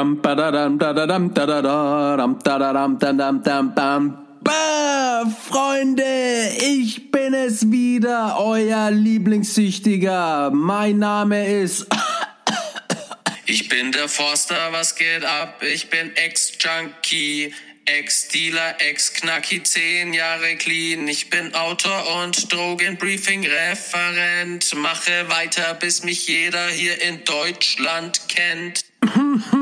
Bam, badadam, dadadam, dadadam, dadadam, dadam, dam, bam. Bah, Freunde, ich bin es wieder, euer Lieblingssüchtiger. Mein Name ist. Ich bin der Forster, was geht ab? Ich bin Ex-Junkie, Ex-Dealer, Ex-Knacki, zehn Jahre clean. Ich bin Autor und Drogenbriefing-Referent. Mache weiter, bis mich jeder hier in Deutschland kennt.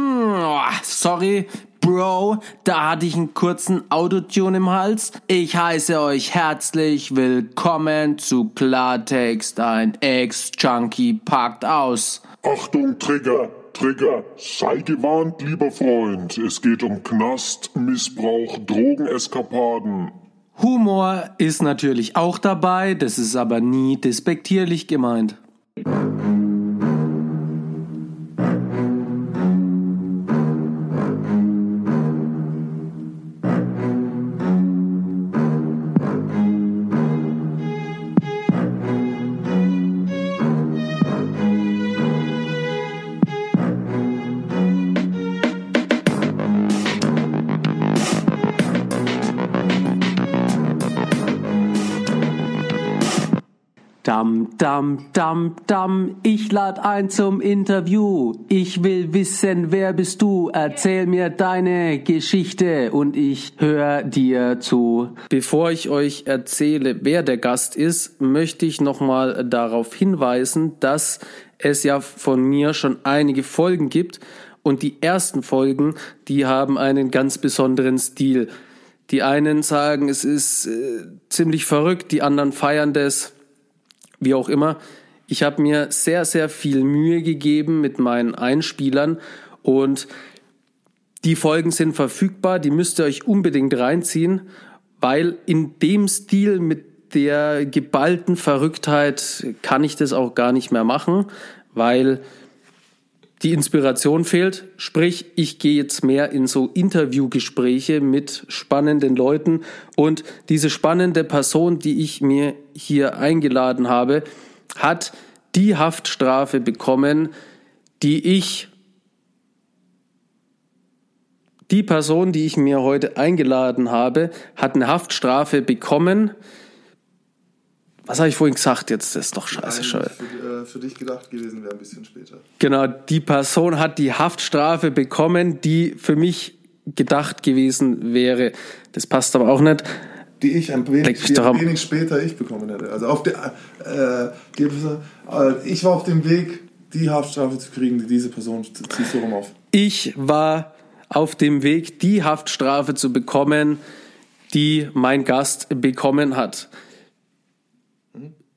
Oh, sorry, Bro, da hatte ich einen kurzen Autotune im Hals. Ich heiße euch herzlich willkommen zu Klartext. Ein Ex-Junkie packt aus. Achtung, Trigger, Trigger, sei gewarnt, lieber Freund. Es geht um Knast, Missbrauch, Drogeneskapaden. Humor ist natürlich auch dabei, das ist aber nie despektierlich gemeint. Dam, dam, dam, ich lad ein zum Interview. Ich will wissen, wer bist du? Erzähl mir deine Geschichte und ich höre dir zu. Bevor ich euch erzähle, wer der Gast ist, möchte ich nochmal darauf hinweisen, dass es ja von mir schon einige Folgen gibt und die ersten Folgen, die haben einen ganz besonderen Stil. Die einen sagen, es ist äh, ziemlich verrückt, die anderen feiern das wie auch immer. Ich habe mir sehr, sehr viel Mühe gegeben mit meinen Einspielern und die Folgen sind verfügbar, die müsst ihr euch unbedingt reinziehen, weil in dem Stil mit der geballten Verrücktheit kann ich das auch gar nicht mehr machen, weil die Inspiration fehlt. Sprich, ich gehe jetzt mehr in so Interviewgespräche mit spannenden Leuten und diese spannende Person, die ich mir hier eingeladen habe, hat die Haftstrafe bekommen, die ich die Person, die ich mir heute eingeladen habe, hat eine Haftstrafe bekommen. Was habe ich vorhin gesagt jetzt? Das ist doch scheiße. scheiße. Für, äh, für dich gedacht gewesen wäre ein bisschen später. Genau, die Person hat die Haftstrafe bekommen, die für mich gedacht gewesen wäre. Das passt aber auch nicht. Die ich ein wenig, die ein wenig später ich bekommen hätte. Also auf der, äh, die, äh, ich war auf dem Weg, die Haftstrafe zu kriegen, die diese Person ziehst du rum auf. Ich war auf dem Weg, die Haftstrafe zu bekommen, die mein Gast bekommen hat.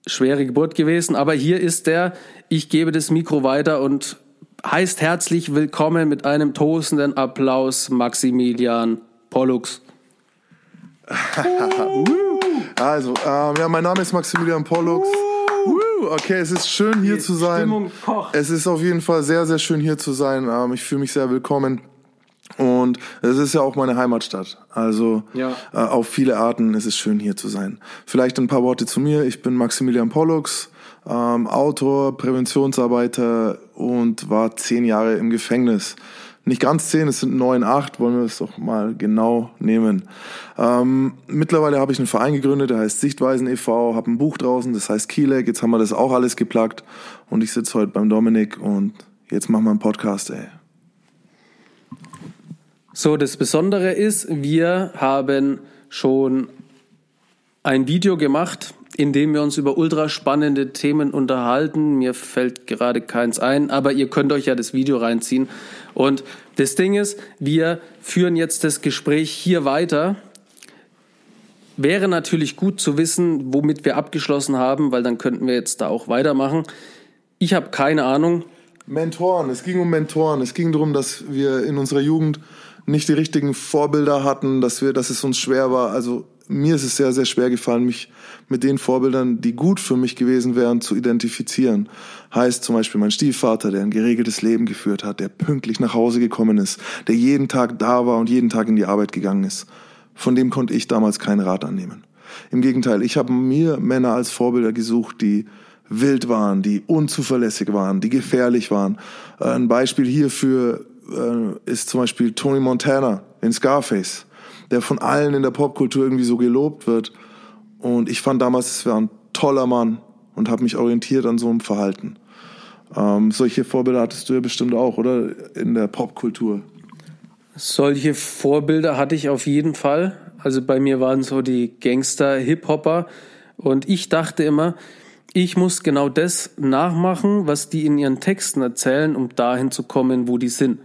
Schwere Geburt gewesen, aber hier ist er. Ich gebe das Mikro weiter und heißt herzlich willkommen mit einem tosenden Applaus Maximilian Pollux. Also, ähm, ja, mein Name ist Maximilian Pollux. Okay, es ist schön hier zu sein. Stimmung kocht. Es ist auf jeden Fall sehr, sehr schön hier zu sein. Ähm, ich fühle mich sehr willkommen. Und es ist ja auch meine Heimatstadt. Also Ja. äh, auf viele Arten ist es schön hier zu sein. Vielleicht ein paar Worte zu mir. Ich bin Maximilian Pollux, ähm, Autor, Präventionsarbeiter und war zehn Jahre im Gefängnis. Nicht ganz zehn, es sind neun, acht, wollen wir es doch mal genau nehmen. Ähm, mittlerweile habe ich einen Verein gegründet, der heißt Sichtweisen e.V., habe ein Buch draußen, das heißt Kielek, jetzt haben wir das auch alles geplagt und ich sitze heute beim Dominik und jetzt machen wir einen Podcast, ey. So, das Besondere ist, wir haben schon ein Video gemacht, in dem wir uns über ultra spannende Themen unterhalten. Mir fällt gerade keins ein, aber ihr könnt euch ja das Video reinziehen. Und das Ding ist, wir führen jetzt das Gespräch hier weiter. Wäre natürlich gut zu wissen, womit wir abgeschlossen haben, weil dann könnten wir jetzt da auch weitermachen. Ich habe keine Ahnung. Mentoren, es ging um Mentoren. Es ging darum, dass wir in unserer Jugend nicht die richtigen Vorbilder hatten, dass wir, dass es uns schwer war. Also mir ist es sehr, sehr schwer gefallen, mich mit den Vorbildern, die gut für mich gewesen wären, zu identifizieren. Heißt zum Beispiel mein Stiefvater, der ein geregeltes Leben geführt hat, der pünktlich nach Hause gekommen ist, der jeden Tag da war und jeden Tag in die Arbeit gegangen ist. Von dem konnte ich damals keinen Rat annehmen. Im Gegenteil, ich habe mir Männer als Vorbilder gesucht, die wild waren, die unzuverlässig waren, die gefährlich waren. Ein Beispiel hierfür äh, ist zum Beispiel Tony Montana in Scarface, der von allen in der Popkultur irgendwie so gelobt wird. Und ich fand damals, es wäre ein toller Mann und habe mich orientiert an so einem Verhalten. Ähm, solche Vorbilder hattest du ja bestimmt auch, oder? In der Popkultur. Solche Vorbilder hatte ich auf jeden Fall. Also bei mir waren so die Gangster-Hip-Hopper. Und ich dachte immer, ich muss genau das nachmachen, was die in ihren Texten erzählen, um dahin zu kommen, wo die sind.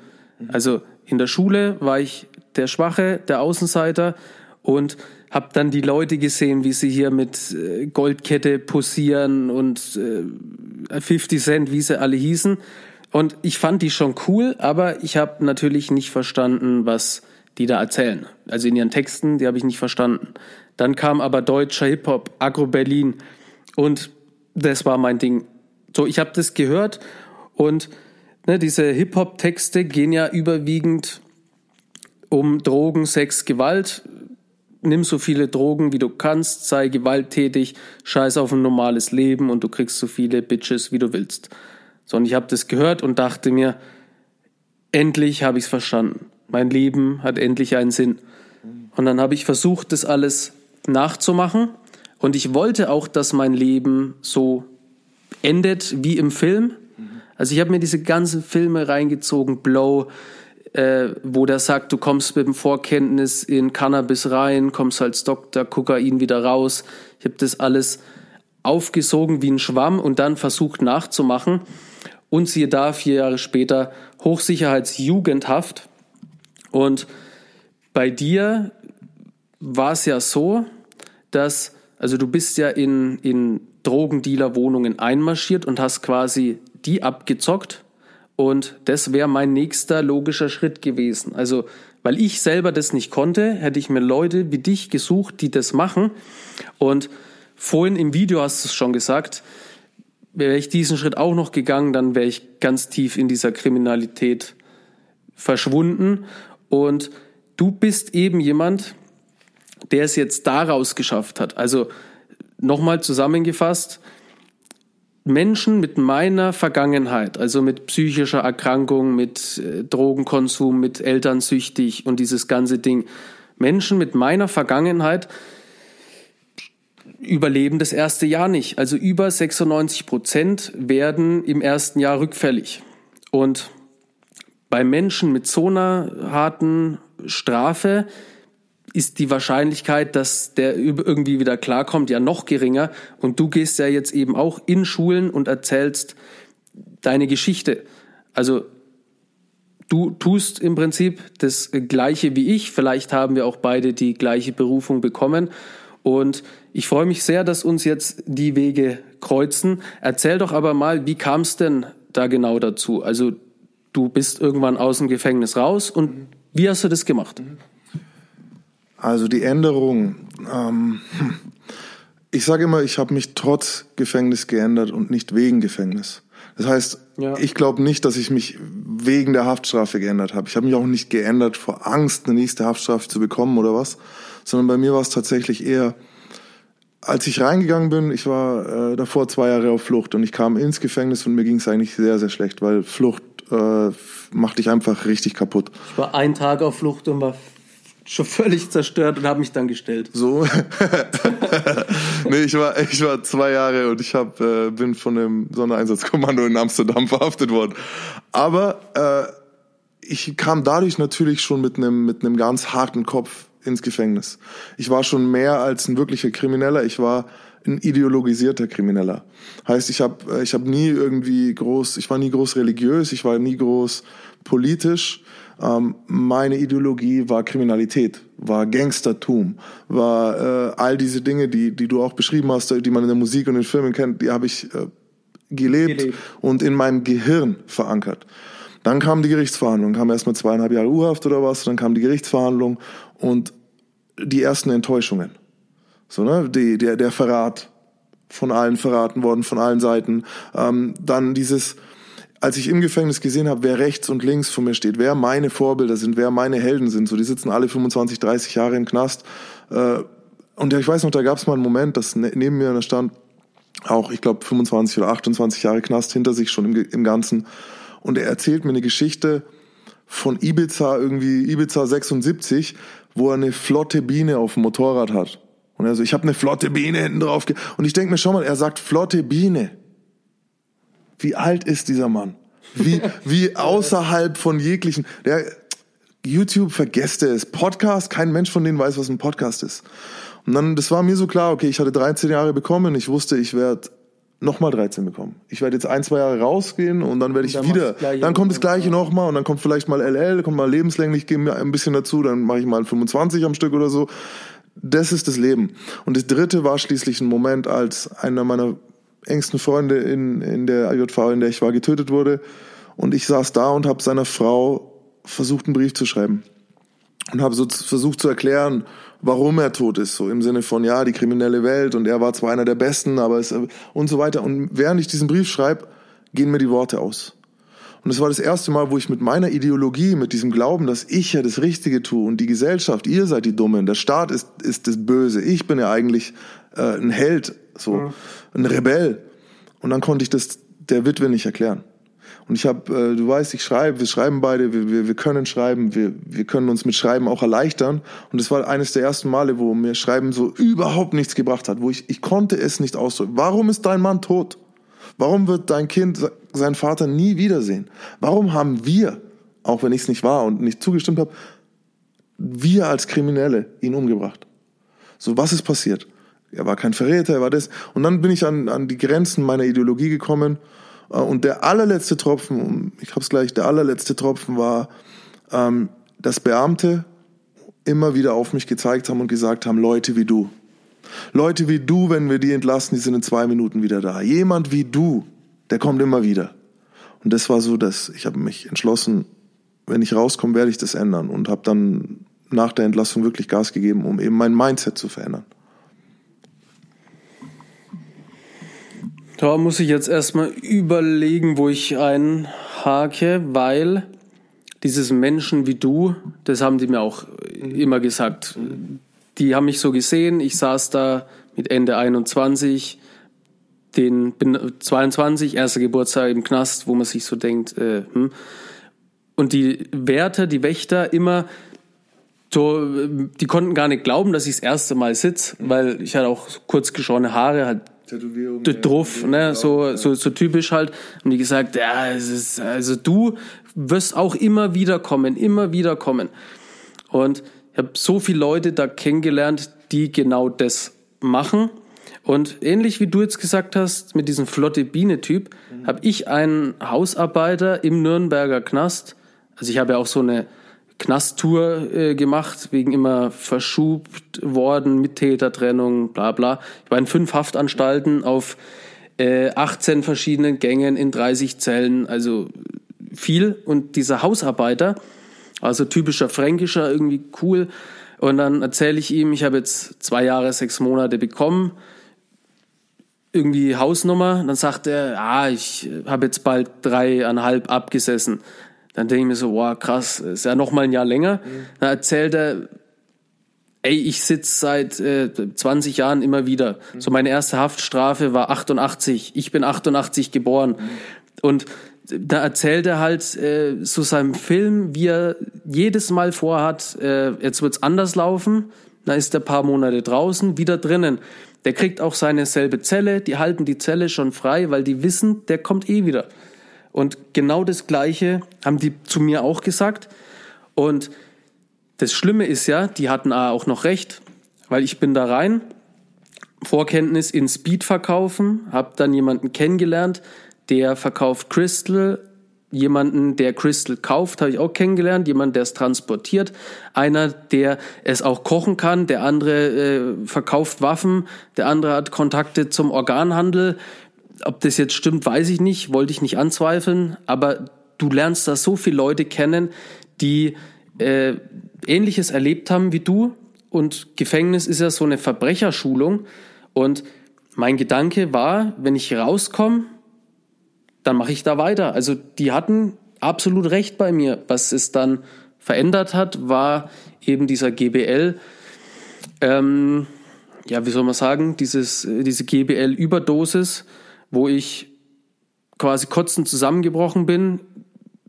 Also in der Schule war ich der Schwache, der Außenseiter und habe dann die Leute gesehen, wie sie hier mit äh, Goldkette posieren und 50 äh, Cent, wie sie alle hießen. Und ich fand die schon cool, aber ich habe natürlich nicht verstanden, was die da erzählen. Also in ihren Texten, die habe ich nicht verstanden. Dann kam aber deutscher Hip-Hop, Agro Berlin und das war mein Ding. So, ich habe das gehört und ne, diese Hip-Hop-Texte gehen ja überwiegend um Drogen, Sex, Gewalt. Nimm so viele Drogen, wie du kannst, sei gewalttätig, scheiß auf ein normales Leben und du kriegst so viele Bitches, wie du willst. So, und ich habe das gehört und dachte mir, endlich habe ich es verstanden. Mein Leben hat endlich einen Sinn. Und dann habe ich versucht, das alles nachzumachen und ich wollte auch, dass mein Leben so endet wie im Film. Also ich habe mir diese ganzen Filme reingezogen, Blow, äh, wo der sagt, du kommst mit dem Vorkenntnis in Cannabis rein, kommst als Doktor, Kokain wieder raus. Ich habe das alles aufgesogen wie ein Schwamm und dann versucht nachzumachen. Und siehe da, vier Jahre später, Hochsicherheitsjugendhaft. Und bei dir war es ja so, dass also du bist ja in, in Drogendealer-Wohnungen einmarschiert und hast quasi die abgezockt. Und das wäre mein nächster logischer Schritt gewesen. Also, weil ich selber das nicht konnte, hätte ich mir Leute wie dich gesucht, die das machen. Und vorhin im Video hast du es schon gesagt, wäre ich diesen Schritt auch noch gegangen, dann wäre ich ganz tief in dieser Kriminalität verschwunden. Und du bist eben jemand, der es jetzt daraus geschafft hat. Also nochmal zusammengefasst, Menschen mit meiner Vergangenheit, also mit psychischer Erkrankung, mit äh, Drogenkonsum, mit Elternsüchtig und dieses ganze Ding, Menschen mit meiner Vergangenheit überleben das erste Jahr nicht. Also über 96 Prozent werden im ersten Jahr rückfällig. Und bei Menschen mit so einer harten Strafe ist die Wahrscheinlichkeit, dass der irgendwie wieder klarkommt, ja noch geringer. Und du gehst ja jetzt eben auch in Schulen und erzählst deine Geschichte. Also du tust im Prinzip das Gleiche wie ich. Vielleicht haben wir auch beide die gleiche Berufung bekommen. Und ich freue mich sehr, dass uns jetzt die Wege kreuzen. Erzähl doch aber mal, wie kam es denn da genau dazu? Also du bist irgendwann aus dem Gefängnis raus und wie hast du das gemacht? Also die Änderung, ähm, ich sage immer, ich habe mich trotz Gefängnis geändert und nicht wegen Gefängnis. Das heißt, ja. ich glaube nicht, dass ich mich wegen der Haftstrafe geändert habe. Ich habe mich auch nicht geändert vor Angst, eine nächste Haftstrafe zu bekommen oder was, sondern bei mir war es tatsächlich eher, als ich reingegangen bin, ich war äh, davor zwei Jahre auf Flucht und ich kam ins Gefängnis und mir ging es eigentlich sehr, sehr schlecht, weil Flucht äh, macht dich einfach richtig kaputt. Ich war einen Tag auf Flucht und war schon völlig zerstört und habe mich dann gestellt. So? nee, ich war, ich war zwei Jahre und ich hab, äh, bin von dem Sondereinsatzkommando in Amsterdam verhaftet worden. Aber äh, ich kam dadurch natürlich schon mit einem mit einem ganz harten Kopf ins Gefängnis. Ich war schon mehr als ein wirklicher Krimineller. Ich war ein ideologisierter Krimineller. Heißt, ich habe äh, ich hab nie irgendwie groß, ich war nie groß religiös, ich war nie groß politisch ähm, meine Ideologie war Kriminalität, war Gangstertum, war äh, all diese Dinge, die, die du auch beschrieben hast, die man in der Musik und in Filmen kennt, die habe ich äh, gelebt, gelebt und in meinem Gehirn verankert. Dann kam die Gerichtsverhandlung, kam erstmal zweieinhalb Jahre Urhaft oder was, dann kam die Gerichtsverhandlung und die ersten Enttäuschungen. So, ne? die, der, der Verrat von allen verraten worden, von allen Seiten. Ähm, dann dieses, als ich im Gefängnis gesehen habe, wer rechts und links von mir steht, wer meine Vorbilder sind, wer meine Helden sind, so die sitzen alle 25, 30 Jahre im Knast. Äh, und ich weiß noch, da gab es mal einen Moment, dass ne, neben mir stand auch, ich glaube, 25 oder 28 Jahre Knast hinter sich schon im, im Ganzen. Und er erzählt mir eine Geschichte von Ibiza irgendwie, Ibiza 76, wo er eine flotte Biene auf dem Motorrad hat. Und er so, ich habe eine flotte Biene hinten drauf. Und ich denke mir schon mal, er sagt flotte Biene. Wie alt ist dieser Mann? Wie, wie außerhalb von jeglichen, der, YouTube, vergesst es. Podcast, kein Mensch von denen weiß, was ein Podcast ist. Und dann, das war mir so klar, okay, ich hatte 13 Jahre bekommen, ich wusste, ich werde nochmal 13 bekommen. Ich werde jetzt ein, zwei Jahre rausgehen und dann werde ich dann wieder, dann kommt das gleiche nochmal und dann kommt vielleicht mal LL, kommt mal lebenslänglich, gebe mir ein bisschen dazu, dann mache ich mal 25 am Stück oder so. Das ist das Leben. Und das dritte war schließlich ein Moment, als einer meiner engsten Freunde in, in der AJV, in der ich war, getötet wurde. Und ich saß da und habe seiner Frau versucht, einen Brief zu schreiben. Und habe so versucht zu erklären, warum er tot ist. So im Sinne von, ja, die kriminelle Welt und er war zwar einer der Besten, aber es, und so weiter. Und während ich diesen Brief schreibe, gehen mir die Worte aus. Und es war das erste Mal, wo ich mit meiner Ideologie, mit diesem Glauben, dass ich ja das Richtige tue und die Gesellschaft, ihr seid die Dummen, der Staat ist, ist das Böse, ich bin ja eigentlich äh, ein Held, so mhm. ein Rebell. Und dann konnte ich das der Witwe nicht erklären. Und ich habe, äh, du weißt, ich schreibe, wir schreiben beide, wir, wir, wir können schreiben, wir, wir können uns mit Schreiben auch erleichtern. Und es war eines der ersten Male, wo mir Schreiben so überhaupt nichts gebracht hat, wo ich, ich konnte es nicht ausdrücken. Warum ist dein Mann tot? Warum wird dein Kind seinen Vater nie wiedersehen? Warum haben wir, auch wenn ich es nicht war und nicht zugestimmt habe, wir als Kriminelle ihn umgebracht? So, was ist passiert? Er war kein Verräter, er war das. Und dann bin ich an, an die Grenzen meiner Ideologie gekommen äh, und der allerletzte Tropfen, ich hab's gleich, der allerletzte Tropfen war, ähm, dass Beamte immer wieder auf mich gezeigt haben und gesagt haben, Leute wie du. Leute wie du, wenn wir die entlassen, die sind in zwei Minuten wieder da. Jemand wie du, der kommt immer wieder. Und das war so, dass ich habe mich entschlossen, wenn ich rauskomme, werde ich das ändern und habe dann nach der Entlassung wirklich Gas gegeben, um eben mein Mindset zu verändern. Da muss ich jetzt erstmal überlegen, wo ich einhake, weil dieses Menschen wie du, das haben die mir auch immer gesagt. Die haben mich so gesehen, ich saß da mit Ende 21, den bin 22, erster Geburtstag im Knast, wo man sich so denkt, äh, hm. und die Wärter, die Wächter immer so, die konnten gar nicht glauben, dass ich das erste Mal sitze, weil ich hatte auch kurz geschorene Haare, halt Tätowierung. Drauf, ne, so, so, so typisch halt. Und die gesagt, ja, es ist, also du wirst auch immer wieder kommen, immer wieder kommen. Und ich habe so viele Leute da kennengelernt, die genau das machen. Und ähnlich wie du jetzt gesagt hast, mit diesem flotte Biene-Typ, mhm. habe ich einen Hausarbeiter im Nürnberger Knast. Also ich habe ja auch so eine Knasttour äh, gemacht, wegen immer verschubt worden, Mittätertrennung, bla bla. Ich war in fünf Haftanstalten auf äh, 18 verschiedenen Gängen in 30 Zellen, also viel. Und dieser Hausarbeiter, also typischer Fränkischer, irgendwie cool. Und dann erzähle ich ihm, ich habe jetzt zwei Jahre, sechs Monate bekommen, irgendwie Hausnummer. Dann sagt er, ah, ich habe jetzt bald dreieinhalb abgesessen. Dann denke ich mir so, wow, krass, ist ja noch mal ein Jahr länger. Mhm. Dann erzählt er, ey, ich sitze seit äh, 20 Jahren immer wieder. Mhm. So meine erste Haftstrafe war 88. Ich bin 88 geboren. Mhm. Und da erzählt er halt äh, so seinem Film, wie er jedes Mal vorhat, äh, jetzt wird's anders laufen. Dann ist er paar Monate draußen, wieder drinnen. Der kriegt auch seine selbe Zelle, die halten die Zelle schon frei, weil die wissen, der kommt eh wieder. Und genau das Gleiche haben die zu mir auch gesagt. Und das Schlimme ist ja, die hatten auch noch recht, weil ich bin da rein, Vorkenntnis in Speed verkaufen, habe dann jemanden kennengelernt, der verkauft Crystal, jemanden, der Crystal kauft, habe ich auch kennengelernt, jemand, der es transportiert, einer, der es auch kochen kann, der andere äh, verkauft Waffen, der andere hat Kontakte zum Organhandel, ob das jetzt stimmt, weiß ich nicht, wollte ich nicht anzweifeln, aber du lernst da so viele Leute kennen, die äh, Ähnliches erlebt haben wie du. Und Gefängnis ist ja so eine Verbrecherschulung. Und mein Gedanke war, wenn ich rauskomme, dann mache ich da weiter. Also die hatten absolut recht bei mir. Was es dann verändert hat, war eben dieser GBL. Ähm, ja, wie soll man sagen, dieses, diese GBL-Überdosis wo ich quasi kotzend zusammengebrochen bin,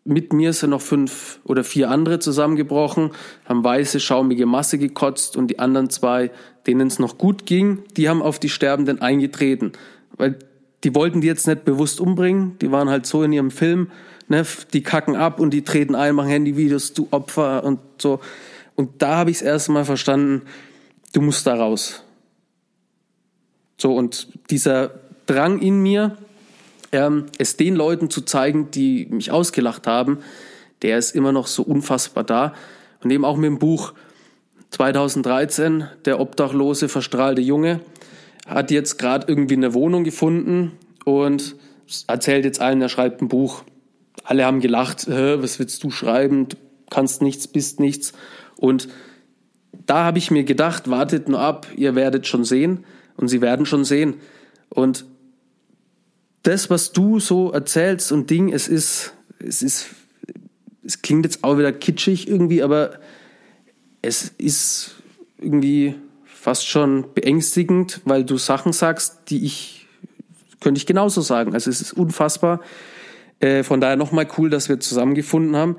mit mir sind noch fünf oder vier andere zusammengebrochen, haben weiße, schaumige Masse gekotzt und die anderen zwei, denen es noch gut ging, die haben auf die Sterbenden eingetreten. Weil die wollten die jetzt nicht bewusst umbringen, die waren halt so in ihrem Film, ne, die kacken ab und die treten ein, machen Handyvideos, du Opfer und so. Und da habe ich das erste Mal verstanden, du musst da raus. So, und dieser Drang in mir, ähm, es den Leuten zu zeigen, die mich ausgelacht haben, der ist immer noch so unfassbar da. Und eben auch mit dem Buch 2013, der obdachlose, verstrahlte Junge, hat jetzt gerade irgendwie eine Wohnung gefunden und erzählt jetzt allen, er schreibt ein Buch. Alle haben gelacht, was willst du schreiben? Du kannst nichts, bist nichts. Und da habe ich mir gedacht, wartet nur ab, ihr werdet schon sehen und sie werden schon sehen. Und das, was du so erzählst und Ding, es ist, es ist, es klingt jetzt auch wieder kitschig irgendwie, aber es ist irgendwie fast schon beängstigend, weil du Sachen sagst, die ich, könnte ich genauso sagen. Also es ist unfassbar. Äh, von daher nochmal cool, dass wir zusammengefunden haben.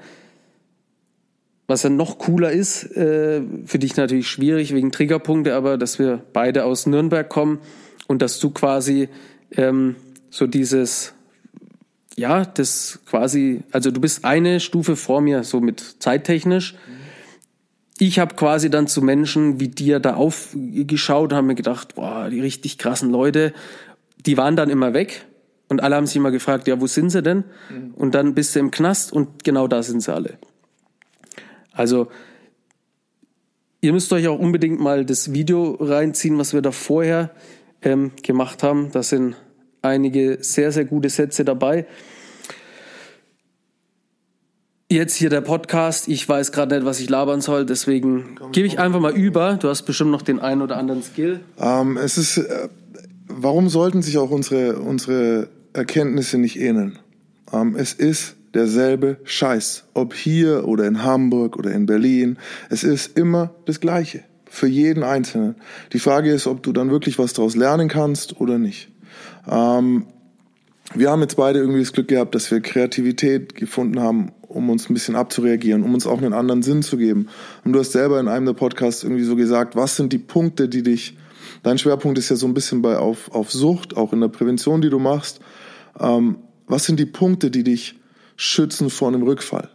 Was ja noch cooler ist, äh, für dich natürlich schwierig wegen Triggerpunkte, aber dass wir beide aus Nürnberg kommen und dass du quasi ähm, so dieses, ja, das quasi, also du bist eine Stufe vor mir, so mit zeittechnisch. Ich habe quasi dann zu Menschen wie dir da aufgeschaut, haben mir gedacht, boah, die richtig krassen Leute, die waren dann immer weg und alle haben sich immer gefragt, ja, wo sind sie denn? Mhm. Und dann bist du im Knast und genau da sind sie alle. Also ihr müsst euch auch unbedingt mal das Video reinziehen, was wir da vorher ähm, gemacht haben. Das sind einige sehr, sehr gute Sätze dabei. Jetzt hier der Podcast. Ich weiß gerade nicht, was ich labern soll, deswegen gebe ich einfach mal über. Du hast bestimmt noch den einen oder anderen Skill. Ähm, es ist, äh, warum sollten sich auch unsere, unsere Erkenntnisse nicht ähneln? Ähm, es ist derselbe Scheiß. Ob hier oder in Hamburg oder in Berlin. Es ist immer das Gleiche. Für jeden Einzelnen. Die Frage ist, ob du dann wirklich was daraus lernen kannst oder nicht. Ähm, wir haben jetzt beide irgendwie das Glück gehabt, dass wir Kreativität gefunden haben, um uns ein bisschen abzureagieren, um uns auch einen anderen Sinn zu geben. Und du hast selber in einem der Podcasts irgendwie so gesagt, was sind die Punkte, die dich, dein Schwerpunkt ist ja so ein bisschen bei auf, auf Sucht, auch in der Prävention, die du machst. Ähm, was sind die Punkte, die dich schützen vor einem Rückfall?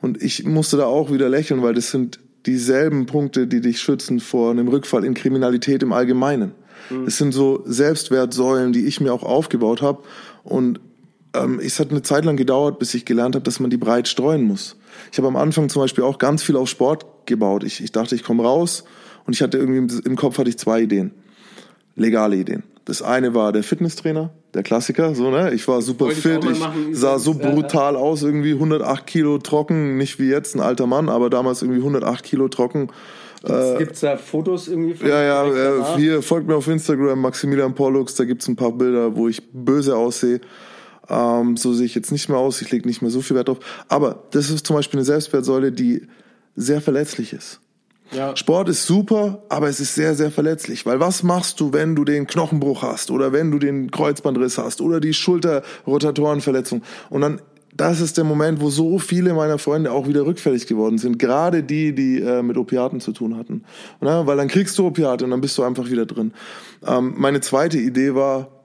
Und ich musste da auch wieder lächeln, weil das sind dieselben Punkte, die dich schützen vor einem Rückfall in Kriminalität im Allgemeinen. Mhm. Es sind so Selbstwertsäulen, die ich mir auch aufgebaut habe. Und ähm, es hat eine Zeit lang gedauert, bis ich gelernt habe, dass man die breit streuen muss. Ich habe am Anfang zum Beispiel auch ganz viel auf Sport gebaut. Ich, ich dachte, ich komme raus und ich hatte irgendwie im Kopf hatte ich zwei Ideen, legale Ideen. Das eine war der Fitnesstrainer, der Klassiker, so ne. Ich war super fit, ich, ich sah so brutal aus, irgendwie 108 Kilo trocken, nicht wie jetzt ein alter Mann, aber damals irgendwie 108 Kilo trocken Gibt es da Fotos irgendwie von Ja, ja, äh, hier folgt mir auf Instagram, Maximilian Pollux, da gibt es ein paar Bilder, wo ich böse aussehe. Ähm, so sehe ich jetzt nicht mehr aus, ich lege nicht mehr so viel Wert drauf. Aber das ist zum Beispiel eine Selbstwertsäule, die sehr verletzlich ist. Ja. Sport ist super, aber es ist sehr, sehr verletzlich. Weil was machst du, wenn du den Knochenbruch hast oder wenn du den Kreuzbandriss hast oder die Schulterrotatorenverletzung? Und dann das ist der Moment, wo so viele meiner Freunde auch wieder rückfällig geworden sind. Gerade die, die äh, mit Opiaten zu tun hatten. Na, weil dann kriegst du Opiate und dann bist du einfach wieder drin. Ähm, meine zweite Idee war,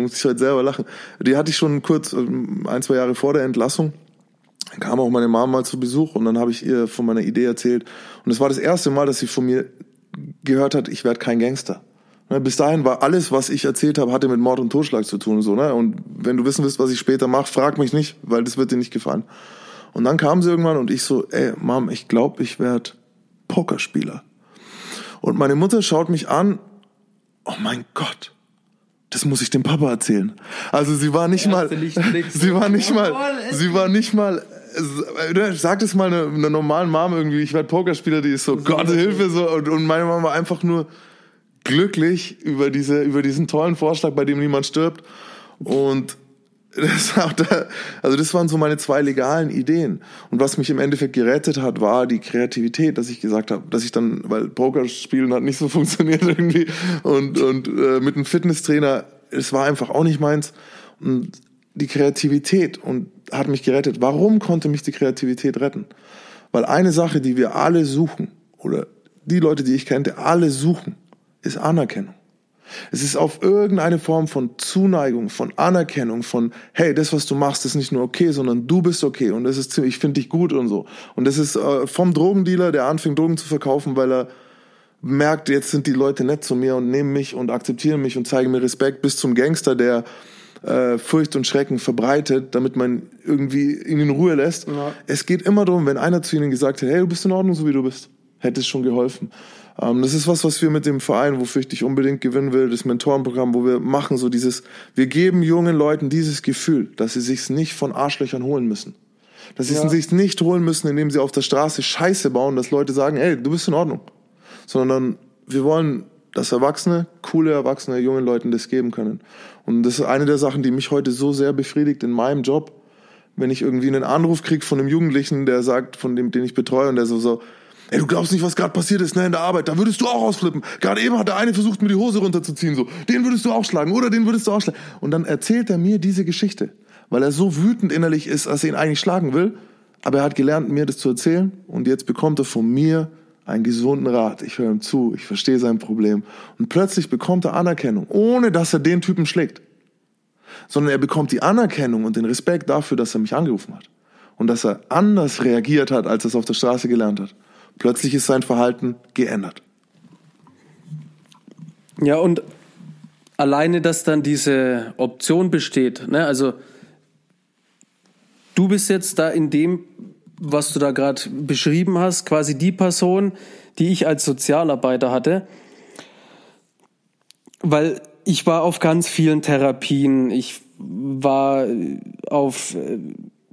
da muss ich heute selber lachen, die hatte ich schon kurz, ähm, ein, zwei Jahre vor der Entlassung. Dann kam auch meine Mama mal zu Besuch und dann habe ich ihr von meiner Idee erzählt. Und es war das erste Mal, dass sie von mir gehört hat, ich werde kein Gangster. Ne, bis dahin war alles, was ich erzählt habe, hatte mit Mord und Totschlag zu tun. So, ne? Und wenn du wissen willst, was ich später mache, frag mich nicht, weil das wird dir nicht gefallen. Und dann kam sie irgendwann und ich so, ey, Mom, ich glaube, ich werde Pokerspieler. Und meine Mutter schaut mich an, oh mein Gott, das muss ich dem Papa erzählen. Also sie war nicht mal, sie war nicht mal, sie war nicht mal, sag das mal einer eine normalen Mom irgendwie, ich werde Pokerspieler, die ist so, Gott, Hilfe, so, und, und meine Mama einfach nur, glücklich über, diese, über diesen tollen Vorschlag, bei dem niemand stirbt. Und das, also das waren so meine zwei legalen Ideen. Und was mich im Endeffekt gerettet hat, war die Kreativität, dass ich gesagt habe, dass ich dann, weil Pokerspielen hat nicht so funktioniert irgendwie und, und äh, mit einem Fitnesstrainer, es war einfach auch nicht meins. Und die Kreativität und hat mich gerettet. Warum konnte mich die Kreativität retten? Weil eine Sache, die wir alle suchen, oder die Leute, die ich kannte, alle suchen, ist Anerkennung. Es ist auf irgendeine Form von Zuneigung, von Anerkennung, von hey, das, was du machst, ist nicht nur okay, sondern du bist okay und das ist ziemlich, ich finde dich gut und so. Und das ist äh, vom Drogendealer, der anfängt Drogen zu verkaufen, weil er merkt, jetzt sind die Leute nett zu mir und nehmen mich und akzeptieren mich und zeigen mir Respekt, bis zum Gangster, der äh, Furcht und Schrecken verbreitet, damit man irgendwie ihn in Ruhe lässt. Ja. Es geht immer darum, wenn einer zu ihnen gesagt hat, hey, du bist in Ordnung, so wie du bist, hätte es schon geholfen. Ähm, das ist was, was wir mit dem Verein, wofür ich dich unbedingt gewinnen will, das Mentorenprogramm, wo wir machen so dieses, wir geben jungen Leuten dieses Gefühl, dass sie sich's nicht von Arschlöchern holen müssen. Dass sie ja. es sich nicht holen müssen, indem sie auf der Straße Scheiße bauen, dass Leute sagen, ey, du bist in Ordnung sondern wir wollen, dass Erwachsene, coole Erwachsene, jungen Leuten das geben können. Und das ist eine der Sachen, die mich heute so sehr befriedigt in meinem Job, wenn ich irgendwie einen Anruf kriege von einem Jugendlichen, der sagt, von dem, den ich betreue, und der so, so Ey, du glaubst nicht, was gerade passiert ist, ne, in der Arbeit. Da würdest du auch ausflippen. Gerade eben hat der eine versucht, mir die Hose runterzuziehen, so. Den würdest du auch schlagen, oder den würdest du auch schlagen. Und dann erzählt er mir diese Geschichte, weil er so wütend innerlich ist, dass er ihn eigentlich schlagen will. Aber er hat gelernt, mir das zu erzählen. Und jetzt bekommt er von mir einen gesunden Rat. Ich höre ihm zu, ich verstehe sein Problem. Und plötzlich bekommt er Anerkennung, ohne dass er den Typen schlägt. Sondern er bekommt die Anerkennung und den Respekt dafür, dass er mich angerufen hat. Und dass er anders reagiert hat, als er es auf der Straße gelernt hat. Plötzlich ist sein Verhalten geändert. Ja, und alleine, dass dann diese Option besteht, ne? also du bist jetzt da in dem was du da gerade beschrieben hast, quasi die Person, die ich als Sozialarbeiter hatte. Weil ich war auf ganz vielen Therapien, ich war auf äh,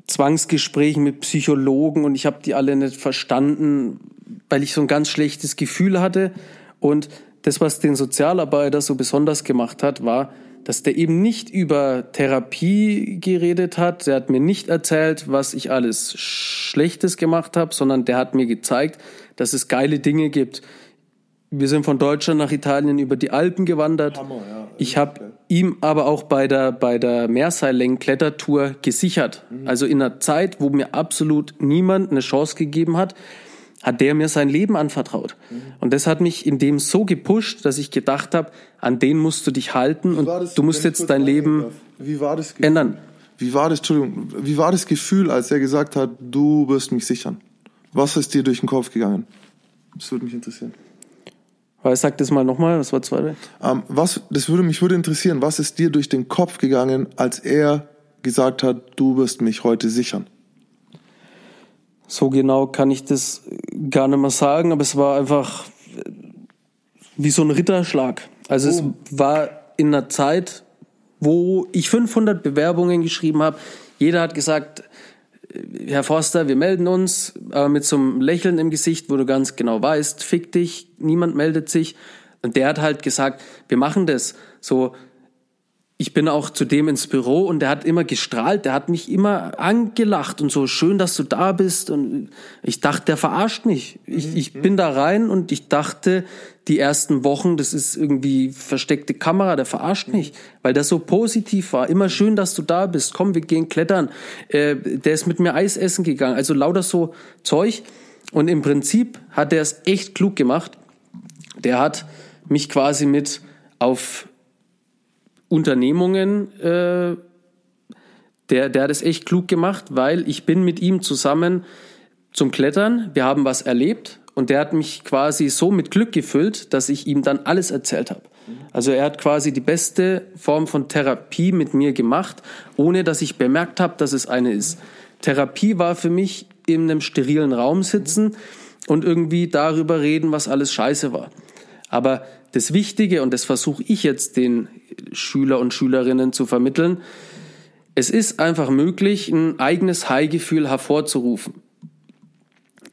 Zwangsgesprächen mit Psychologen und ich habe die alle nicht verstanden, weil ich so ein ganz schlechtes Gefühl hatte. Und das, was den Sozialarbeiter so besonders gemacht hat, war, dass der eben nicht über Therapie geredet hat. Der hat mir nicht erzählt, was ich alles Schlechtes gemacht habe, sondern der hat mir gezeigt, dass es geile Dinge gibt. Wir sind von Deutschland nach Italien über die Alpen gewandert. Hammer, ja. Ich habe ihm aber auch bei der, bei der Meerseillängen-Klettertour gesichert. Mhm. Also in einer Zeit, wo mir absolut niemand eine Chance gegeben hat, hat der mir sein Leben anvertraut. Mhm. Und das hat mich in dem so gepusht, dass ich gedacht habe, an den musst du dich halten und das, du musst jetzt dein Leben ändern. Wie war das, Entschuldigung, wie war das Gefühl, als er gesagt hat, du wirst mich sichern? Was ist dir durch den Kopf gegangen? Das würde mich interessieren. Was sag das mal nochmal, was war das zweite? Ähm, was, das würde mich würde interessieren, was ist dir durch den Kopf gegangen, als er gesagt hat, du wirst mich heute sichern? So genau kann ich das gar nicht mehr sagen, aber es war einfach wie so ein Ritterschlag. Also oh. es war in einer Zeit, wo ich 500 Bewerbungen geschrieben habe. Jeder hat gesagt, Herr Forster, wir melden uns, aber mit so einem Lächeln im Gesicht, wo du ganz genau weißt, fick dich, niemand meldet sich. Und der hat halt gesagt, wir machen das. So, ich bin auch zu dem ins Büro und der hat immer gestrahlt, der hat mich immer angelacht und so schön, dass du da bist und ich dachte, der verarscht mich. Ich, mhm. ich bin da rein und ich dachte, die ersten Wochen, das ist irgendwie versteckte Kamera, der verarscht mich, weil der so positiv war. Immer schön, dass du da bist. Komm, wir gehen klettern. Äh, der ist mit mir Eis essen gegangen. Also lauter so Zeug. Und im Prinzip hat er es echt klug gemacht. Der hat mich quasi mit auf Unternehmungen, äh, der, der hat es echt klug gemacht, weil ich bin mit ihm zusammen zum Klettern. Wir haben was erlebt und der hat mich quasi so mit Glück gefüllt, dass ich ihm dann alles erzählt habe. Also er hat quasi die beste Form von Therapie mit mir gemacht, ohne dass ich bemerkt habe, dass es eine ist. Therapie war für mich in einem sterilen Raum sitzen und irgendwie darüber reden, was alles scheiße war. Aber das Wichtige, und das versuche ich jetzt den Schüler und Schülerinnen zu vermitteln, es ist einfach möglich, ein eigenes High-Gefühl hervorzurufen.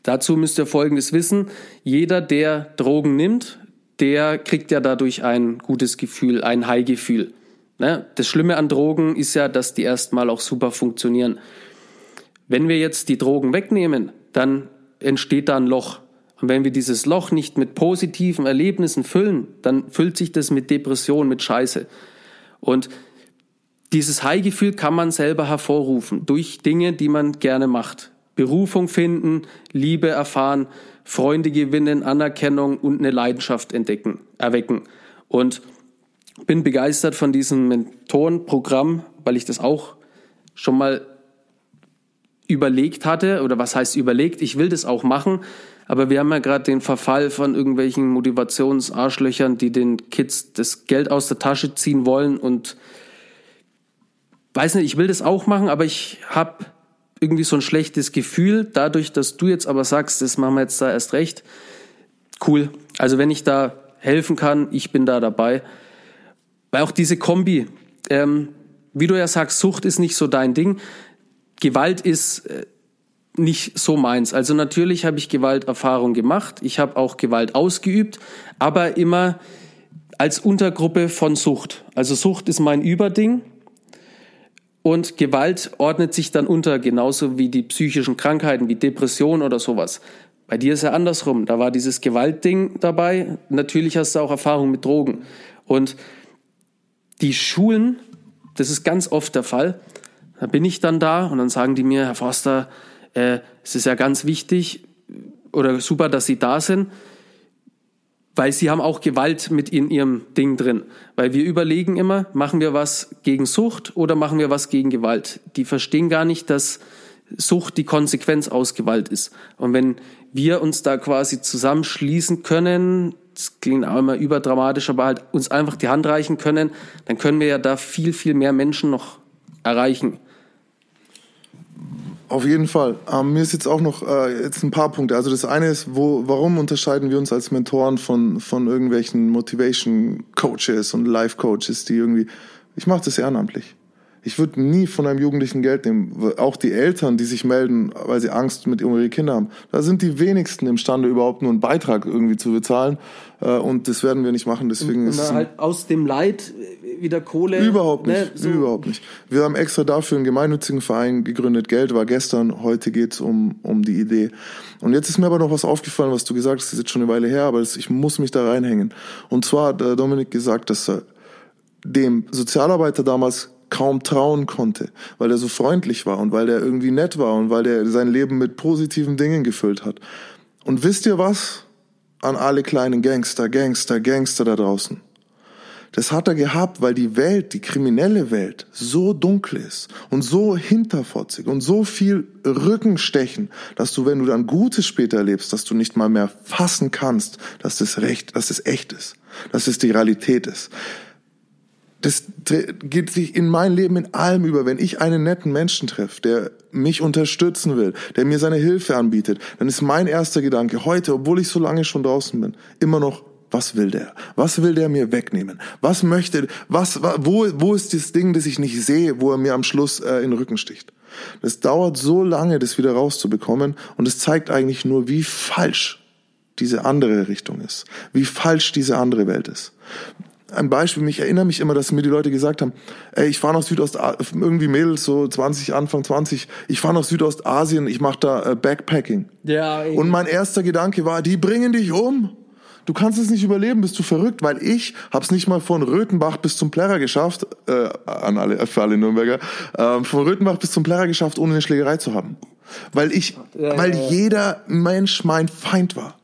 Dazu müsst ihr Folgendes wissen. Jeder, der Drogen nimmt, der kriegt ja dadurch ein gutes Gefühl, ein High-Gefühl. Ne? Das Schlimme an Drogen ist ja, dass die erstmal auch super funktionieren. Wenn wir jetzt die Drogen wegnehmen, dann entsteht da ein Loch. Und wenn wir dieses Loch nicht mit positiven Erlebnissen füllen, dann füllt sich das mit Depression, mit Scheiße. Und dieses High-Gefühl kann man selber hervorrufen durch Dinge, die man gerne macht. Berufung finden, Liebe erfahren, Freunde gewinnen, Anerkennung und eine Leidenschaft entdecken, erwecken. Und bin begeistert von diesem Mentorenprogramm, weil ich das auch schon mal überlegt hatte, oder was heißt überlegt, ich will das auch machen, aber wir haben ja gerade den Verfall von irgendwelchen Motivationsarschlöchern, die den Kids das Geld aus der Tasche ziehen wollen und weiß nicht, ich will das auch machen, aber ich habe irgendwie so ein schlechtes Gefühl, dadurch, dass du jetzt aber sagst, das machen wir jetzt da erst recht. Cool. Also wenn ich da helfen kann, ich bin da dabei. Weil auch diese Kombi, ähm, wie du ja sagst, Sucht ist nicht so dein Ding. Gewalt ist äh, nicht so meins. Also natürlich habe ich Gewalterfahrung gemacht. Ich habe auch Gewalt ausgeübt, aber immer als Untergruppe von Sucht. Also Sucht ist mein Überding und Gewalt ordnet sich dann unter, genauso wie die psychischen Krankheiten, wie Depression oder sowas. Bei dir ist ja andersrum. Da war dieses Gewaltding dabei. Natürlich hast du auch Erfahrung mit Drogen. Und die Schulen, das ist ganz oft der Fall. Da bin ich dann da und dann sagen die mir, Herr Forster, äh, es ist ja ganz wichtig oder super, dass Sie da sind weil sie haben auch Gewalt mit in ihrem Ding drin. Weil wir überlegen immer, machen wir was gegen Sucht oder machen wir was gegen Gewalt. Die verstehen gar nicht, dass Sucht die Konsequenz aus Gewalt ist. Und wenn wir uns da quasi zusammenschließen können, das klingt auch immer überdramatisch, aber halt uns einfach die Hand reichen können, dann können wir ja da viel, viel mehr Menschen noch erreichen. Auf jeden Fall. Ähm, mir ist jetzt auch noch äh, jetzt ein paar Punkte. Also das eine ist, wo, warum unterscheiden wir uns als Mentoren von von irgendwelchen Motivation Coaches und Life Coaches, die irgendwie, ich mache das ehrenamtlich. Ich würde nie von einem Jugendlichen Geld nehmen. Auch die Eltern, die sich melden, weil sie Angst mit um ihre Kinder haben. Da sind die wenigsten imstande, überhaupt nur einen Beitrag irgendwie zu bezahlen. Äh, und das werden wir nicht machen. Deswegen und, ist und halt aus dem Leid wieder Kohle. Überhaupt nicht. Ne, so. Überhaupt nicht. Wir haben extra dafür einen gemeinnützigen Verein gegründet. Geld war gestern. Heute geht's um, um die Idee. Und jetzt ist mir aber noch was aufgefallen, was du gesagt hast. Das ist jetzt schon eine Weile her, aber das, ich muss mich da reinhängen. Und zwar hat äh, Dominik gesagt, dass er dem Sozialarbeiter damals kaum trauen konnte, weil er so freundlich war und weil er irgendwie nett war und weil er sein Leben mit positiven Dingen gefüllt hat. Und wisst ihr was? An alle kleinen Gangster, Gangster, Gangster da draußen. Das hat er gehabt, weil die Welt, die kriminelle Welt, so dunkel ist und so hinterfotzig und so viel Rückenstechen, dass du, wenn du dann Gutes später erlebst, dass du nicht mal mehr fassen kannst, dass das recht, dass das echt ist, dass es die Realität ist das geht sich in mein Leben in allem über. Wenn ich einen netten Menschen treffe, der mich unterstützen will, der mir seine Hilfe anbietet, dann ist mein erster Gedanke heute, obwohl ich so lange schon draußen bin, immer noch, was will der? Was will der mir wegnehmen? Was möchte, was, wo, wo ist das Ding, das ich nicht sehe, wo er mir am Schluss äh, in den Rücken sticht? Das dauert so lange, das wieder rauszubekommen und es zeigt eigentlich nur, wie falsch diese andere Richtung ist, wie falsch diese andere Welt ist ein Beispiel, ich erinnere mich immer, dass mir die Leute gesagt haben, ey, ich fahre nach Südostasien, irgendwie Mädels, so 20, Anfang 20, ich fahre nach Südostasien, ich mache da äh, Backpacking. Ja, ey. Und mein erster Gedanke war, die bringen dich um. Du kannst es nicht überleben, bist du verrückt, weil ich hab's nicht mal von Röthenbach bis zum Plärrer geschafft, äh, an alle, für alle Nürnberger, äh, von Röthenbach bis zum Plärrer geschafft, ohne eine Schlägerei zu haben. Weil ich, ja, weil ja, jeder Mensch mein Feind war.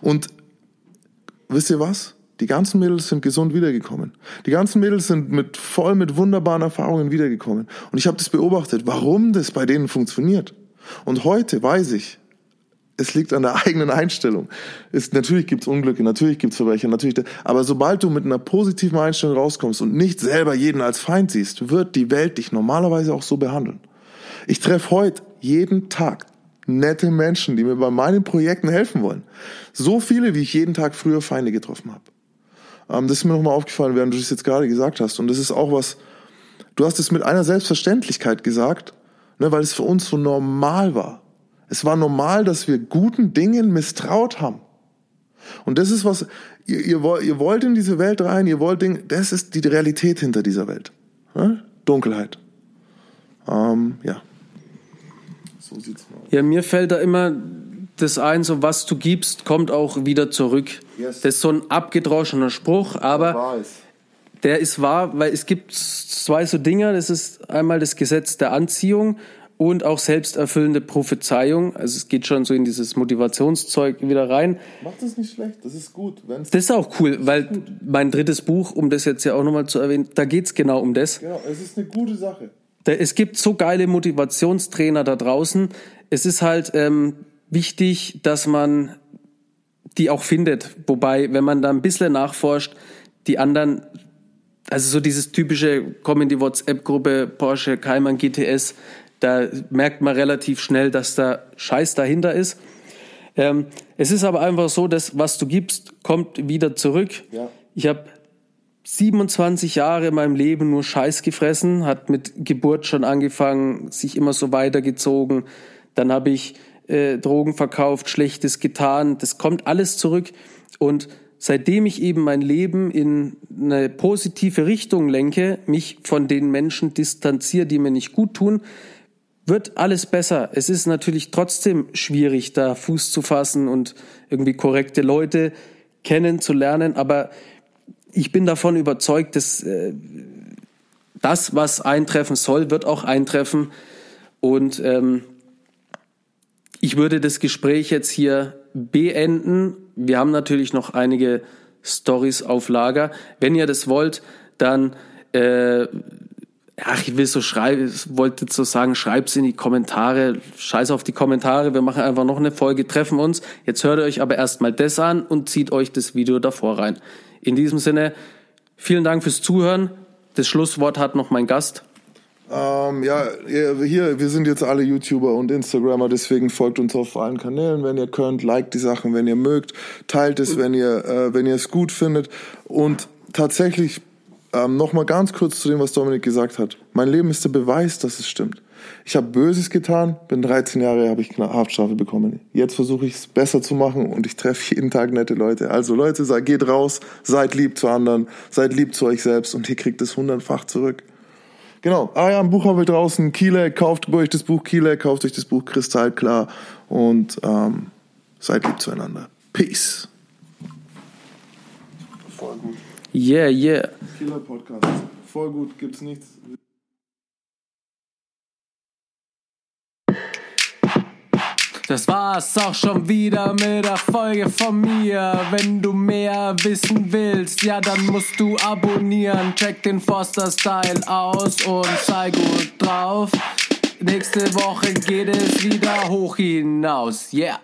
Und wisst ihr was? Die ganzen Mädels sind gesund wiedergekommen. Die ganzen Mädels sind mit voll mit wunderbaren Erfahrungen wiedergekommen. Und ich habe das beobachtet, warum das bei denen funktioniert. Und heute weiß ich, es liegt an der eigenen Einstellung. Es, natürlich gibt's Unglücke, natürlich gibt's Verbrecher, natürlich. Aber sobald du mit einer positiven Einstellung rauskommst und nicht selber jeden als Feind siehst, wird die Welt dich normalerweise auch so behandeln. Ich treffe heute jeden Tag nette Menschen, die mir bei meinen Projekten helfen wollen. So viele, wie ich jeden Tag früher Feinde getroffen habe. Ähm, das ist mir nochmal aufgefallen, während du das jetzt gerade gesagt hast. Und das ist auch was, du hast es mit einer Selbstverständlichkeit gesagt, ne, weil es für uns so normal war. Es war normal, dass wir guten Dingen misstraut haben. Und das ist was, ihr, ihr, ihr wollt in diese Welt rein, ihr wollt Dinge, das ist die Realität hinter dieser Welt. Ne? Dunkelheit. Ähm, ja. So sieht's aus. Ja, mir fällt da immer das ein, so was du gibst, kommt auch wieder zurück. Yes. Das ist so ein abgedroschener Spruch, aber der ist wahr, weil es gibt zwei so Dinger. Das ist einmal das Gesetz der Anziehung und auch selbsterfüllende Prophezeiung. Also es geht schon so in dieses Motivationszeug wieder rein. Macht das nicht schlecht, das ist gut. Wenn's Das ist auch cool, weil mein drittes Buch, um das jetzt ja auch nochmal zu erwähnen, da geht's genau um das. genau, es ist eine gute Sache. Da- Es gibt so geile Motivationstrainer da draußen. Es ist halt ähm, wichtig, dass man die auch findet. Wobei, wenn man da ein bisschen nachforscht, die anderen, also so dieses typische, komm in die WhatsApp-Gruppe Porsche Cayman GTS, da merkt man relativ schnell, dass da Scheiß dahinter ist. Ähm, es ist aber einfach so, dass was du gibst, kommt wieder zurück. Ja. Ich habe 27 Jahre in meinem Leben nur Scheiß gefressen, hat mit Geburt schon angefangen, sich immer so weitergezogen. Dann habe ich äh, Drogen verkauft, Schlechtes getan. Das kommt alles zurück. Und seitdem ich eben mein Leben in eine positive Richtung lenke, mich von den Menschen distanziere, die mir nicht gut tun, wird alles besser. Es ist natürlich trotzdem schwierig, da Fuß zu fassen und irgendwie korrekte Leute kennenzulernen, aber ich bin davon überzeugt, dass äh, das, was eintreffen soll, wird auch eintreffen. Und ähm, ich würde das Gespräch jetzt hier beenden. Wir haben natürlich noch einige Stories auf Lager. Wenn ihr das wollt, dann äh, Ach, ich will so schreiben, wollte so sagen, schreib's in die Kommentare. Scheiß auf die Kommentare, wir machen einfach noch eine Folge, treffen uns. Jetzt hört ihr euch aber erstmal das an und zieht euch das Video davor rein. In diesem Sinne, vielen Dank fürs Zuhören. Das Schlusswort hat noch mein Gast. Ähm, ja, hier, wir sind jetzt alle YouTuber und Instagrammer, deswegen folgt uns auf allen Kanälen, wenn ihr könnt, liked die Sachen, wenn ihr mögt, teilt es, wenn ihr, äh, wenn ihr es gut findet. Und tatsächlich, ähm, nochmal ganz kurz zu dem, was Dominik gesagt hat. Mein Leben ist der Beweis, dass es stimmt. Ich habe Böses getan, bin 13 Jahre, habe ich Haftstrafe bekommen. Jetzt versuche ich es besser zu machen und ich treffe jeden Tag nette Leute. Also Leute, geht raus, seid lieb zu anderen, seid lieb zu euch selbst und ihr kriegt es hundertfach zurück. Genau. Ah ja, ein Buch haben wir draußen. Kiele, kauft euch das Buch Kiele, kauft euch das Buch Kristallklar und ähm, seid lieb zueinander. Peace. Voll gut. Yeah, yeah. Killer Podcast. Voll gut, gibt's nichts. Das war's auch schon wieder mit der Folge von mir. Wenn du mehr wissen willst, ja, dann musst du abonnieren. Check den Forster Style aus und sei gut drauf. Nächste Woche geht es wieder hoch hinaus. Yeah.